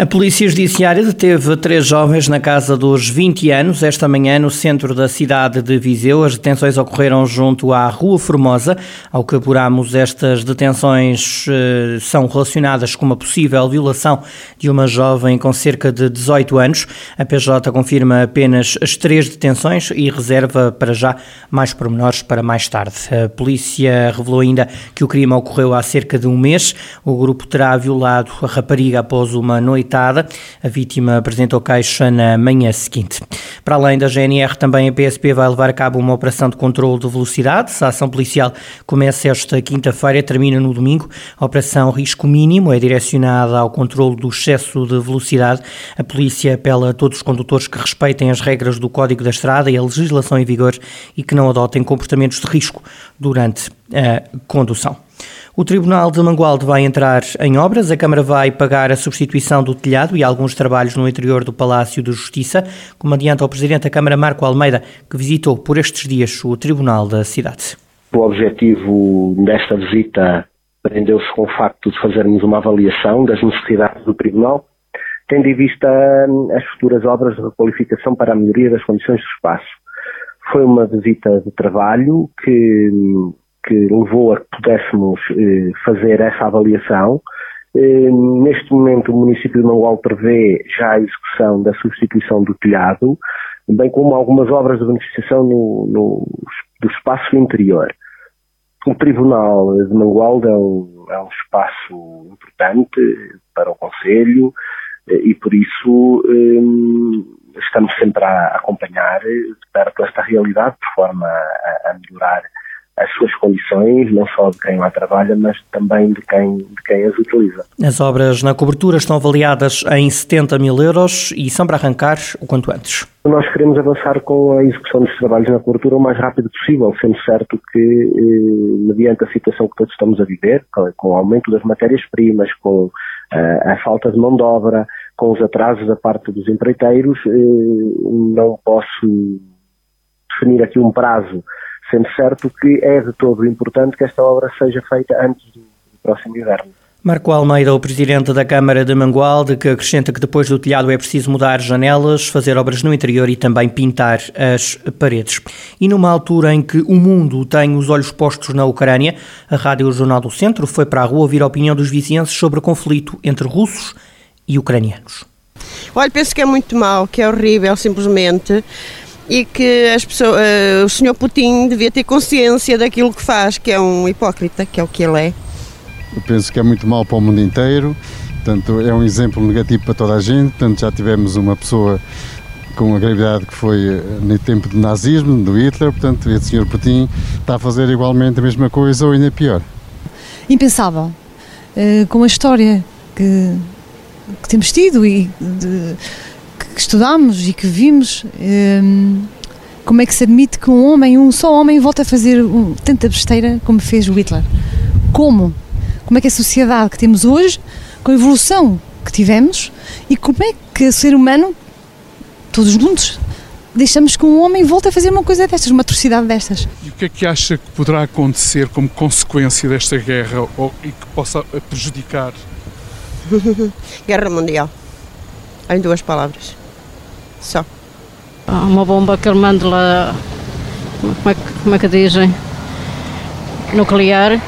A Polícia Judiciária deteve três jovens na casa dos 20 anos esta manhã no centro da cidade de Viseu. As detenções ocorreram junto à Rua Formosa. Ao que apuramos, estas detenções eh, são relacionadas com uma possível violação de uma jovem com cerca de 18 anos. A PJ confirma apenas as três detenções e reserva para já mais pormenores para mais tarde. A polícia revelou ainda que o crime ocorreu há cerca de um mês. O grupo terá violado a rapariga após uma noite a vítima apresentou queixa na manhã seguinte. Para além da GNR, também a PSP vai levar a cabo uma operação de controle de velocidade. A ação policial começa esta quinta-feira e termina no domingo. A operação Risco Mínimo é direcionada ao controle do excesso de velocidade. A polícia apela a todos os condutores que respeitem as regras do Código da Estrada e a legislação em vigor e que não adotem comportamentos de risco durante a condução. O Tribunal de Mangualde vai entrar em obras, a Câmara vai pagar a substituição do telhado e alguns trabalhos no interior do Palácio de Justiça, como adianta o Presidente da Câmara, Marco Almeida, que visitou por estes dias o Tribunal da cidade. O objetivo desta visita prendeu-se com o facto de fazermos uma avaliação das necessidades do Tribunal, tendo em vista hum, as futuras obras de requalificação para a melhoria das condições do espaço. Foi uma visita de trabalho que hum, que levou a que pudéssemos eh, fazer essa avaliação. Eh, neste momento, o município de Mangual prevê já a execução da substituição do telhado, bem como algumas obras de beneficiação no, no do espaço interior. O Tribunal de Mangualde é um, é um espaço importante para o Conselho eh, e, por isso, estamos sempre a acompanhar de perto esta realidade, de forma a, a melhorar as suas condições, não só de quem lá trabalha, mas também de quem, de quem as utiliza. As obras na cobertura estão avaliadas em 70 mil euros e são para arrancar o quanto antes. Nós queremos avançar com a execução dos trabalhos na cobertura o mais rápido possível, sendo certo que, eh, mediante a situação que todos estamos a viver, com o aumento das matérias-primas, com eh, a falta de mão de obra, com os atrasos da parte dos empreiteiros, eh, não posso definir aqui um prazo sendo certo que é de todo importante que esta obra seja feita antes do, próximo inverno. Marco Almeida, o presidente da Câmara de Mangualde, que acrescenta que depois do telhado é preciso mudar janelas, fazer obras no interior e também pintar as paredes. E numa altura em que o mundo tem os olhos postos na Ucrânia, a Rádio Jornal do Centro foi para a rua ouvir a opinião dos vizinhenses sobre o conflito entre russos e ucranianos. Olha, penso que é muito mau, que é horrível, simplesmente e que as pessoas, uh, o senhor Putin devia ter consciência daquilo que faz, que é um hipócrita, que é o que ele é. Eu penso que é muito mal para o mundo inteiro, portanto é um exemplo negativo para toda a gente, portanto já tivemos uma pessoa com a gravidade que foi eh, no tempo do nazismo, do Hitler, portanto o senhor Putin está a fazer igualmente a mesma coisa ou ainda pior. Impensável, uh, com a história que, que temos tido e de, que estudamos e que vimos, um, como é que se admite que um homem, um só homem, volta a fazer um, tanta besteira como fez o Hitler? Como? Como é que a sociedade que temos hoje, com a evolução que tivemos, e como é que o ser humano, todos juntos, deixamos que um homem volte a fazer uma coisa destas, uma atrocidade destas. E o que é que acha que poderá acontecer como consequência desta guerra ou, e que possa prejudicar? guerra Mundial. Em duas palavras só. Uma bomba que ele manda lá, como é, que, como é que dizem? Nuclear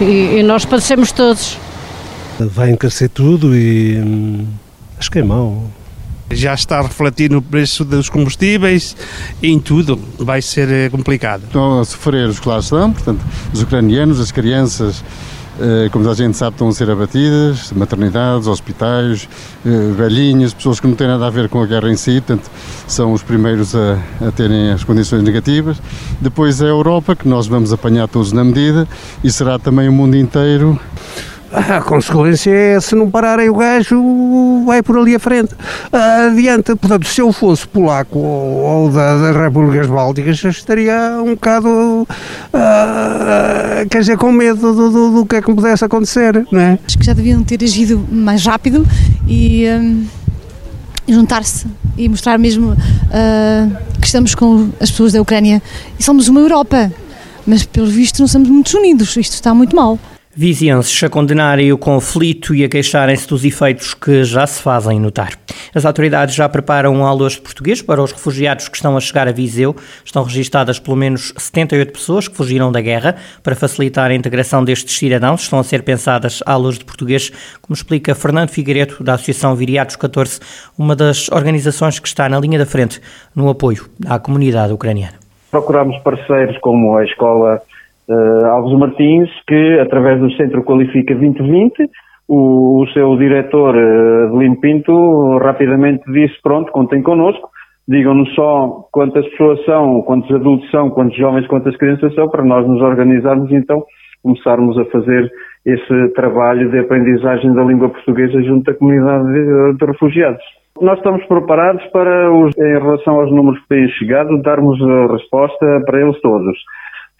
e, e nós padecemos todos. Vai encarecer tudo e hum, acho que é mau. Já está a refletir no preço dos combustíveis e em tudo. Vai ser eh, complicado. Estão a sofrer os que lá estão, portanto, os ucranianos, as crianças como a gente sabe, estão a ser abatidas, maternidades, hospitais, eh, velhinhas, pessoas que não têm nada a ver com a guerra em si, portanto, são os primeiros a, a terem as condições negativas. Depois é a Europa, que nós vamos apanhar todos na medida, e será também o mundo inteiro a consequência é, se não pararem o gajo, vai por ali à frente. Adianta, portanto, se eu fosse polaco ou, ou da, das Repúblicas Bálticas, estaria um bocado, uh, quer dizer, com medo do, do, do, que é que pudesse acontecer, não é? Acho que já deviam ter agido mais rápido e. Um juntar-se e mostrar mesmo uh, que estamos com as pessoas da Ucrânia e somos uma Europa, mas pelo visto não somos muito unidos, isto está muito mal. Vizienses a condenarem o conflito e a queixarem-se dos efeitos que já se fazem notar. As autoridades já preparam um almoço português para os refugiados que estão a chegar a Viseu. Estão registadas pelo menos 78 pessoas que fugiram da guerra. Para facilitar a integração destes cidadãos, estão a ser pensadas aulas de português, como explica Fernando Figueiredo, da Associação Viriatos 14, uma das organizações que está na linha da frente no apoio à comunidade ucraniana. Procuramos parceiros como a Escola uh, Alves Martins, que através do Centro Qualifica 2020, o, o seu diretor uh, Pinto rapidamente disse, pronto, contem connosco, digam-nos só quantas pessoas são, quantos adultos são, quantos jovens, quantas crianças são, para nós nos organizarmos então, começarmos a fazer esse trabalho de aprendizagem da língua portuguesa junto à comunidade de, de refugiados. Nós estamos preparados para, os, em relação aos números que têm chegado, darmos a resposta para eles todos.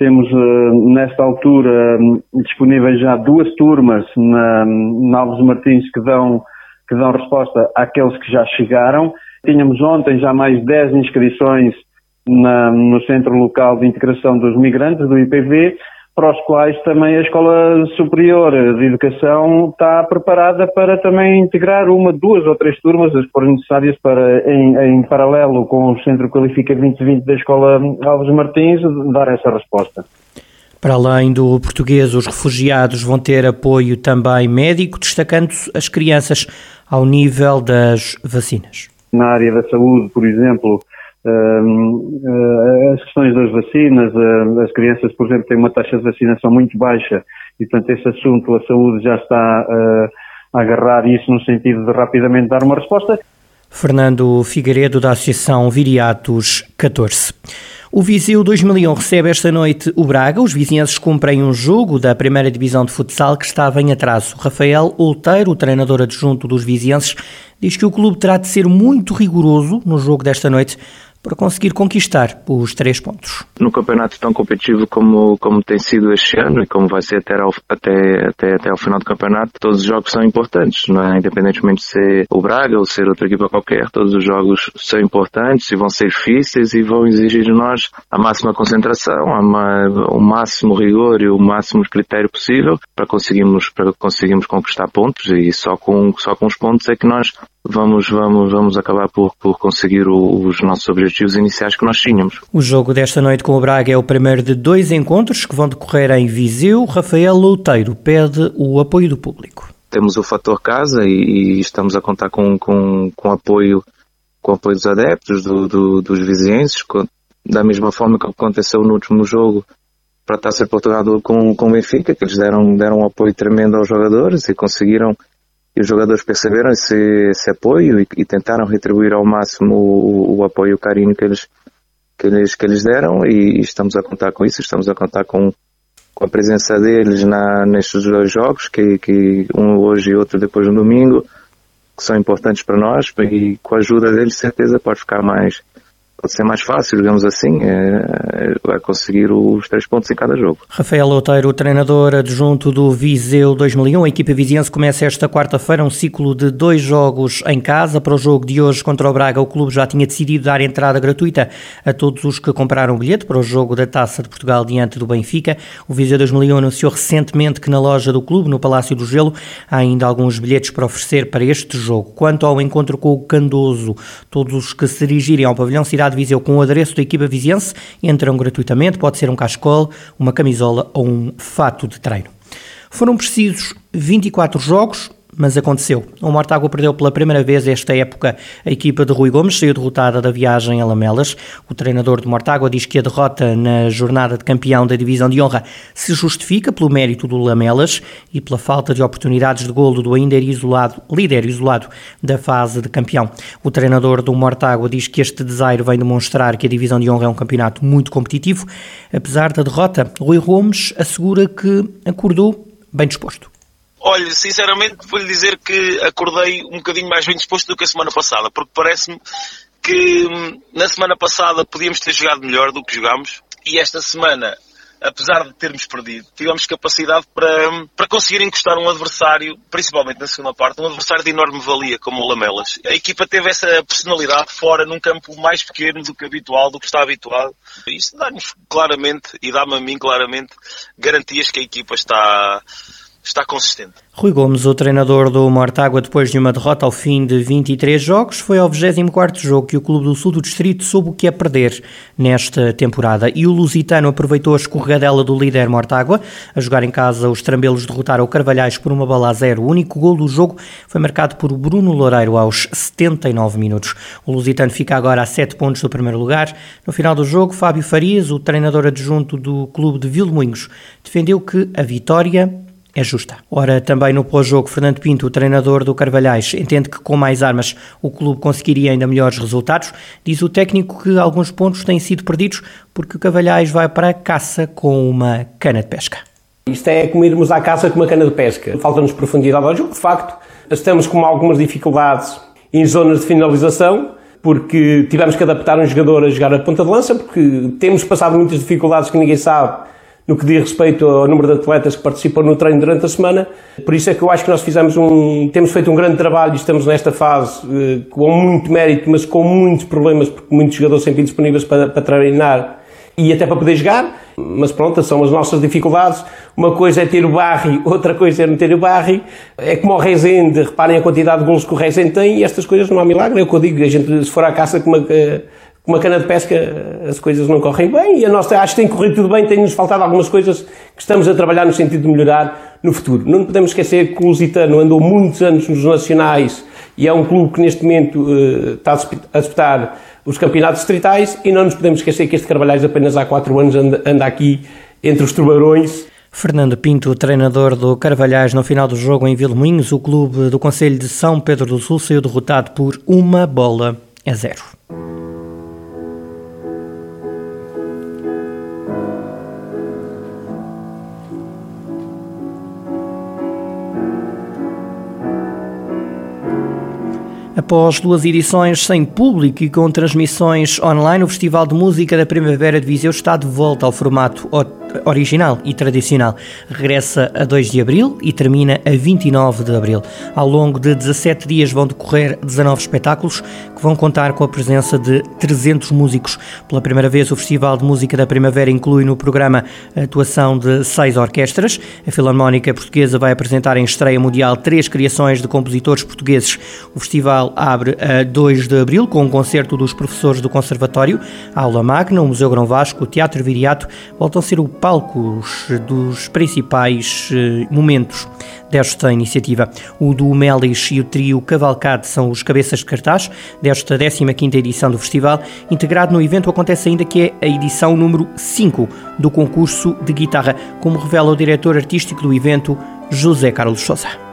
Temos, eh, nesta altura, disponíveis já duas turmas na, na Alves Martins que dão, que dão resposta àqueles que já chegaram. Tínhamos ontem já mais 10 inscrições na, no Centro Local de Integração dos Migrantes, do IPV, para os quais também a Escola Superior de Educação está preparada para também integrar uma, duas ou três turmas, as forem necessárias, para, em, em, paralelo com o Centro Qualifica 2020 da Escola Alves Martins, dar essa resposta. Para além do português, os refugiados vão ter apoio também médico, destacando-se as crianças ao nível das vacinas. Na área da saúde, por exemplo, as questões das vacinas, uh, as crianças, por exemplo, têm uma taxa de vacinação muito baixa e, portanto, esse assunto, a saúde já está uh, a agarrar isso no sentido de rapidamente dar uma resposta. Fernando Figueiredo, da Associação Viriatos 14. O Viseu 2001 recebe esta noite o Braga. Os vizinhenses cumprem um jogo da primeira divisão de futsal que estava em atraso. Rafael Olteiro, o treinador adjunto dos vizinhenses, diz que o clube terá de ser muito rigoroso no jogo desta noite para conseguir conquistar os três pontos. No campeonato tão competitivo como, como tem sido este ano e como vai ser até ao, até, até, até ao final do campeonato, todos os jogos são importantes, não é? independentemente de ser o Braga ou ser outra equipa qualquer, todos os jogos são importantes e vão ser difíceis e vão exigir de nós a máxima concentração, a, o máximo rigor e o máximo critério possível para conseguirmos, para conseguirmos conquistar pontos e só com, só com os pontos é que nós vamos, vamos, vamos acabar por, por conseguir o, os nossos objetivos iniciais que nós tínhamos. O jogo desta noite com o Braga é o primeiro de dois encontros que vão decorrer em Viseu. Rafael Louteiro pede o apoio do público. Temos o fator casa e, e estamos a contar com, com, com apoio com apoio dos adeptos, do, do, dos vizinhenses, da mesma forma que aconteceu no último jogo para a Taça de Portugal com, com o Benfica, que eles deram, deram um apoio tremendo aos jogadores e conseguiram e os jogadores perceberam esse, esse apoio e, e, tentaram retribuir ao máximo o, o, apoio e o carinho que eles, que eles, que eles deram e estamos a contar com isso, estamos a contar com, com a presença deles na, nestes dois jogos, que, que um hoje e outro depois no domingo, que são importantes para nós e com a ajuda deles certeza pode ficar mais, ser mais fácil, digamos assim, é, é, conseguir os três pontos em cada jogo. Rafael Outeiro, treinador adjunto do Viseu 2001, a equipa viziense começa esta quarta-feira um ciclo de dois jogos em casa. Para o jogo de hoje contra o Braga, o clube já tinha decidido dar entrada gratuita a todos os que compraram o bilhete para o jogo da Taça de Portugal diante do Benfica. O Viseu 2001 anunciou recentemente que na loja do clube, no Palácio do Gelo, há ainda alguns bilhetes para oferecer para este jogo. Quanto ao encontro com o Candoso, todos os que se dirigirem ao pavilhão Cidade de Viseu com o adereço da equipa viziense entram gratuitamente, pode ser um cascol, uma camisola ou um fato de treino. Foram precisos 24 jogos, mas aconteceu. O Mortágua perdeu pela primeira vez esta época a equipa de Rui Gomes, saiu derrotada da viagem a Lamelas. O treinador de Mortágua diz que a derrota na jornada de campeão da divisão de honra se justifica pelo mérito do Lamelas e pela falta de oportunidades de golo do ainda isolado, líder isolado da fase de campeão. O treinador do Mortágua diz que este desaire vem demonstrar que a divisão de honra é um campeonato muito competitivo. Apesar da derrota, Rui Gomes assegura que acordou bem disposto. Olha, sinceramente, vou-lhe dizer que acordei um bocadinho mais bem disposto do que a semana passada, porque parece-me que hum, na semana passada podíamos ter jogado melhor do que jogámos e esta semana apesar de termos perdido, tivemos capacidade para, para conseguir encostar um adversário, principalmente na segunda parte, um adversário de enorme valia, como o Lamelas. A equipa teve essa personalidade fora, num campo mais pequeno do que habitual, do que está habituado. Isso dá-nos claramente, e dá-me a mim claramente, garantias que a equipa está está consistente. Rui Gomes, o treinador do Mortágua, depois de uma derrota ao fim de 23 jogos, foi ao 24º jogo que o Clube do Sul do Distrito soube o que é perder nesta temporada. E o Lusitano aproveitou a escorregadela do líder Mortágua. A jogar em casa, os trambelos derrotaram o Carvalhais por uma bola a zero. O único gol do jogo foi marcado por Bruno Loureiro aos 79 minutos. O Lusitano fica agora a 7 pontos do primeiro lugar. No final do jogo, Fábio Farias, o treinador adjunto do Clube de Vilmoinhos, defendeu que a vitória é justa. Ora, também no pós-jogo, Fernando Pinto, o treinador do Carvalhais, entende que com mais armas o clube conseguiria ainda melhores resultados. Diz o técnico que alguns pontos têm sido perdidos porque o Carvalhais vai para a caça com uma cana de pesca. Isto é como irmos à caça com uma cana de pesca. Falta-nos profundidade ao jogo. De facto, estamos com algumas dificuldades em zonas de finalização, porque tivemos que adaptar um jogador a jogar a ponta de lança, porque temos passado muitas dificuldades que ninguém sabe no que diz respeito ao número de atletas que participam no treino durante a semana. Por isso é que eu acho que nós fizemos um, temos feito um grande trabalho e estamos nesta fase eh, com muito mérito, mas com muitos problemas, porque muitos jogadores sempre disponíveis para, para treinar e até para poder jogar. Mas pronto, são as nossas dificuldades. Uma coisa é ter o Barry, outra coisa é não ter o Barry. É como o Rezende, reparem a quantidade de gols que o Rezende tem e estas coisas não há milagre. É o que eu digo, a gente se for à caça com uma eh, com uma cana de pesca as coisas não correm bem e a nossa acho que tem corrido tudo bem, tem-nos faltado algumas coisas que estamos a trabalhar no sentido de melhorar no futuro. Não podemos esquecer que o Lusitano andou muitos anos nos nacionais e é um clube que neste momento uh, está a disputar os campeonatos distritais e não nos podemos esquecer que este Carvalhais apenas há quatro anos anda, anda aqui entre os tubarões Fernando Pinto, treinador do Carvalhais, no final do jogo em Vilmoinhos, o clube do Conselho de São Pedro do Sul saiu derrotado por uma bola a zero. Após duas edições sem público e com transmissões online, o Festival de Música da Primavera de Viseu está de volta ao formato original e tradicional. Regressa a 2 de abril e termina a 29 de abril. Ao longo de 17 dias vão decorrer 19 espetáculos que vão contar com a presença de 300 músicos. Pela primeira vez, o Festival de Música da Primavera inclui no programa a atuação de seis orquestras. A Filarmónica Portuguesa vai apresentar em estreia mundial três criações de compositores portugueses. O festival abre a 2 de abril com um concerto dos professores do Conservatório, a Aula Magna, o Museu Grão Vasco, o Teatro Viriato voltam a ser o palcos dos principais eh, momentos desta iniciativa. O do Melis e o trio Cavalcade são os cabeças de cartaz desta 15ª edição do festival. Integrado no evento acontece ainda que é a edição número 5 do concurso de guitarra, como revela o diretor artístico do evento, José Carlos Sousa.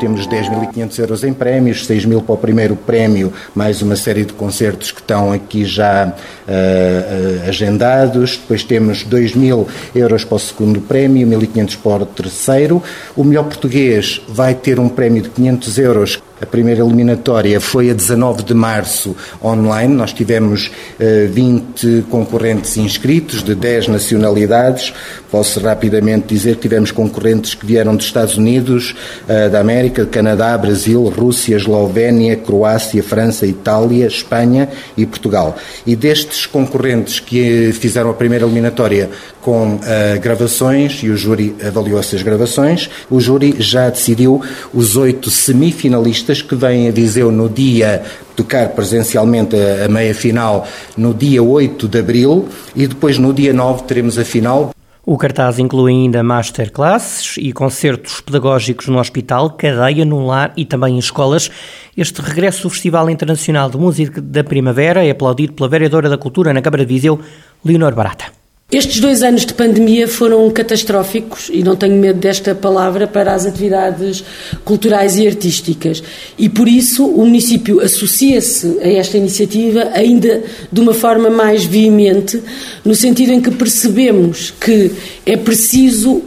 Temos 10.500 euros em prémios, 6 mil para o primeiro prémio, mais uma série de concertos que estão aqui já uh, agendados. Depois temos 2 mil euros para o segundo prémio, 1.500 para o terceiro. O melhor português vai ter um prémio de 500 euros a primeira eliminatória foi a 19 de março online. Nós tivemos uh, 20 concorrentes inscritos de 10 nacionalidades. Posso rapidamente dizer que tivemos concorrentes que vieram dos Estados Unidos, uh, da América, Canadá, Brasil, Rússia, Eslovénia, Croácia, França, Itália, Espanha e Portugal. E destes concorrentes que fizeram a primeira eliminatória com uh, gravações e o júri avaliou essas gravações, o júri já decidiu os oito semifinalistas que vêm a Viseu no dia tocar presencialmente a, a meia final no dia 8 de abril e depois no dia 9 teremos a final. O cartaz inclui ainda masterclasses e concertos pedagógicos no hospital, cadeia, no lar e também em escolas. Este regresso do Festival Internacional de Música da Primavera é aplaudido pela vereadora da Cultura na Câmara de Viseu, Leonor Barata. Estes dois anos de pandemia foram catastróficos, e não tenho medo desta palavra, para as atividades culturais e artísticas. E por isso o município associa-se a esta iniciativa ainda de uma forma mais veemente, no sentido em que percebemos que é preciso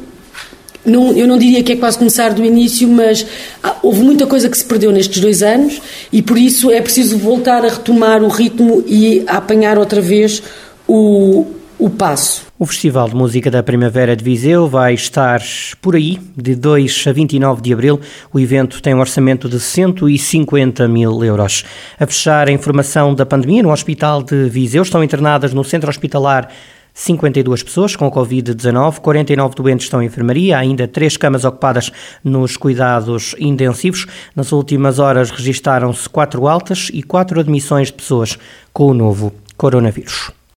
não, eu não diria que é quase começar do início, mas houve muita coisa que se perdeu nestes dois anos e por isso é preciso voltar a retomar o ritmo e a apanhar outra vez o, o passo. O Festival de Música da Primavera de Viseu vai estar por aí, de 2 a 29 de abril. O evento tem um orçamento de 150 mil euros. A fechar a informação da pandemia no Hospital de Viseu, estão internadas no Centro Hospitalar 52 pessoas com Covid-19, 49 doentes estão em enfermaria, ainda três camas ocupadas nos cuidados intensivos. Nas últimas horas registaram-se quatro altas e quatro admissões de pessoas com o novo coronavírus.